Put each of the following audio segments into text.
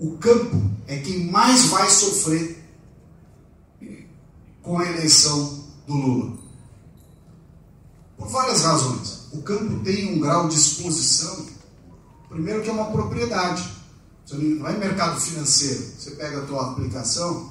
o campo é quem mais vai sofrer com a eleição do Lula. Por várias razões. O campo tem um grau de exposição, primeiro que é uma propriedade. Você não é mercado financeiro. Você pega a tua aplicação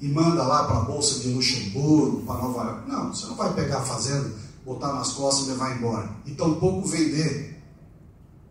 e manda lá para a Bolsa de Luxemburgo, para Nova York. Não, você não vai pegar a fazenda, botar nas costas e levar embora. E tampouco vender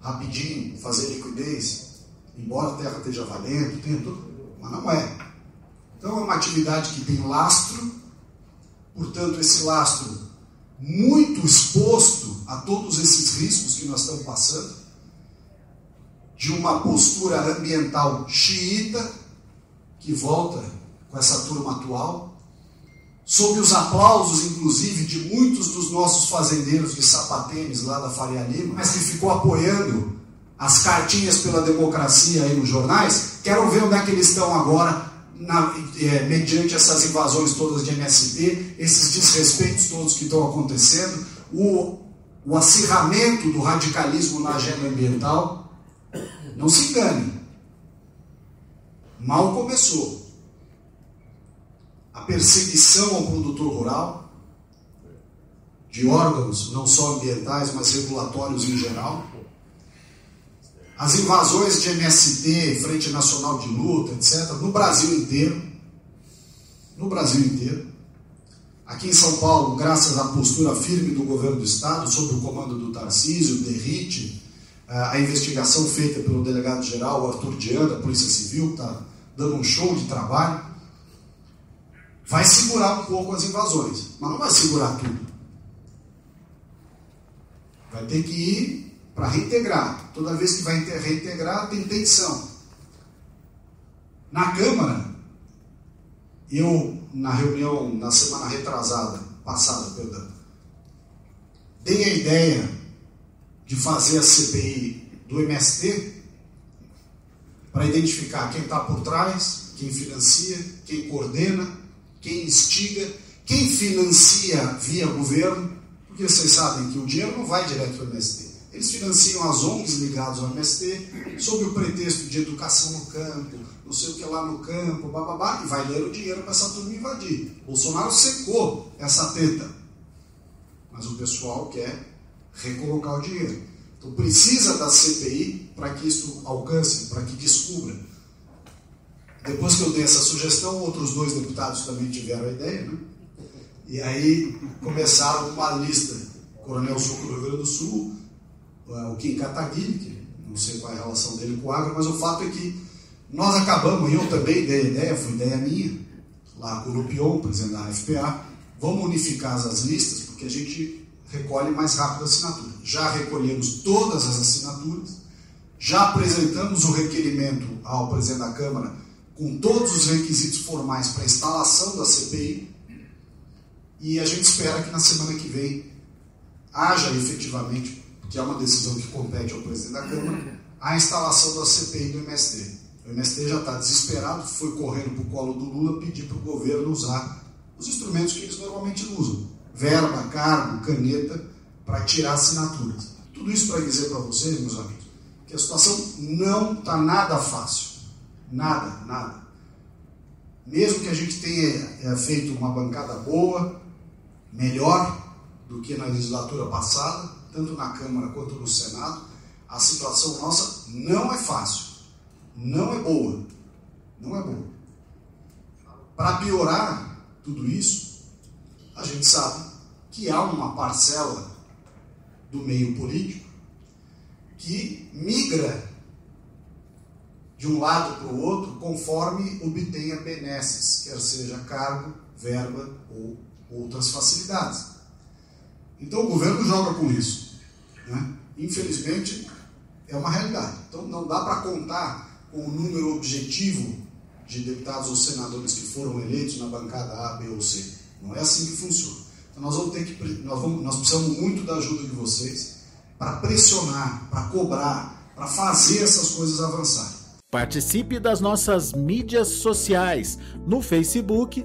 rapidinho, fazer liquidez, embora a terra esteja valendo, tenha tudo, mas não é. Então é uma atividade que tem lastro, portanto, esse lastro muito exposto a todos esses riscos que nós estamos passando, de uma postura ambiental xiita, que volta com essa turma atual, sob os aplausos, inclusive, de muitos dos nossos fazendeiros de sapatênis lá da Faria Lima, mas que ficou apoiando as cartinhas pela democracia aí nos jornais, quero ver onde é que eles estão agora na, é, mediante essas invasões todas de MST, esses desrespeitos todos que estão acontecendo, o, o acirramento do radicalismo na agenda ambiental. Não se engane. Mal começou. A perseguição ao produtor rural, de órgãos não só ambientais, mas regulatórios em geral as invasões de MST, Frente Nacional de Luta, etc., no Brasil inteiro. No Brasil inteiro. Aqui em São Paulo, graças à postura firme do governo do Estado, sob o comando do Tarcísio, Derrite, a investigação feita pelo delegado-geral Arthur Dian, da Polícia Civil, que está dando um show de trabalho, vai segurar um pouco as invasões, mas não vai segurar tudo. Vai ter que ir para reintegrar. Toda vez que vai reintegrar, tem tensão. Na Câmara, eu, na reunião, na semana retrasada, passada, perdão, dei a ideia de fazer a CPI do MST para identificar quem está por trás, quem financia, quem coordena, quem instiga, quem financia via governo, porque vocês sabem que o dinheiro não vai direto para o MST. Eles financiam as ONGs ligadas ao MST sob o pretexto de educação no campo, não sei o que lá no campo, bababá, e vai ler o dinheiro para essa turma invadir. Bolsonaro secou essa teta. Mas o pessoal quer recolocar o dinheiro. Então precisa da CPI para que isso alcance, para que descubra. Depois que eu dei essa sugestão, outros dois deputados também tiveram a ideia, né? E aí começaram uma lista. Coronel Suco do Rio Grande do Sul, o Kim Kataguiri, que não sei qual é a relação dele com o agro, mas o fato é que nós acabamos, eu também dei a ideia, foi ideia minha, lá com o Lupion, presidente da FPA, vamos unificar as listas, porque a gente recolhe mais rápido a assinatura. Já recolhemos todas as assinaturas, já apresentamos o requerimento ao presidente da Câmara com todos os requisitos formais para a instalação da CPI, e a gente espera que na semana que vem haja efetivamente que é uma decisão que compete ao presidente da Câmara, a instalação da CPI do MST. O MST já está desesperado, foi correndo para o colo do Lula pedir para o governo usar os instrumentos que eles normalmente usam: verba, cargo, caneta, para tirar assinaturas. Tudo isso para dizer para vocês, meus amigos, que a situação não está nada fácil. Nada, nada. Mesmo que a gente tenha é, feito uma bancada boa, melhor do que na legislatura passada, tanto na Câmara quanto no Senado, a situação nossa não é fácil, não é boa, não é boa. Para piorar tudo isso, a gente sabe que há uma parcela do meio político que migra de um lado para o outro conforme obtenha benesses, quer seja cargo, verba ou outras facilidades. Então o governo joga com isso. Né? Infelizmente, é uma realidade. Então, não dá para contar com o número objetivo de deputados ou senadores que foram eleitos na bancada A, B ou C. Não é assim que funciona. Então, nós vamos ter que, nós, vamos, nós precisamos muito da ajuda de vocês para pressionar, para cobrar, para fazer essas coisas avançarem. Participe das nossas mídias sociais no Facebook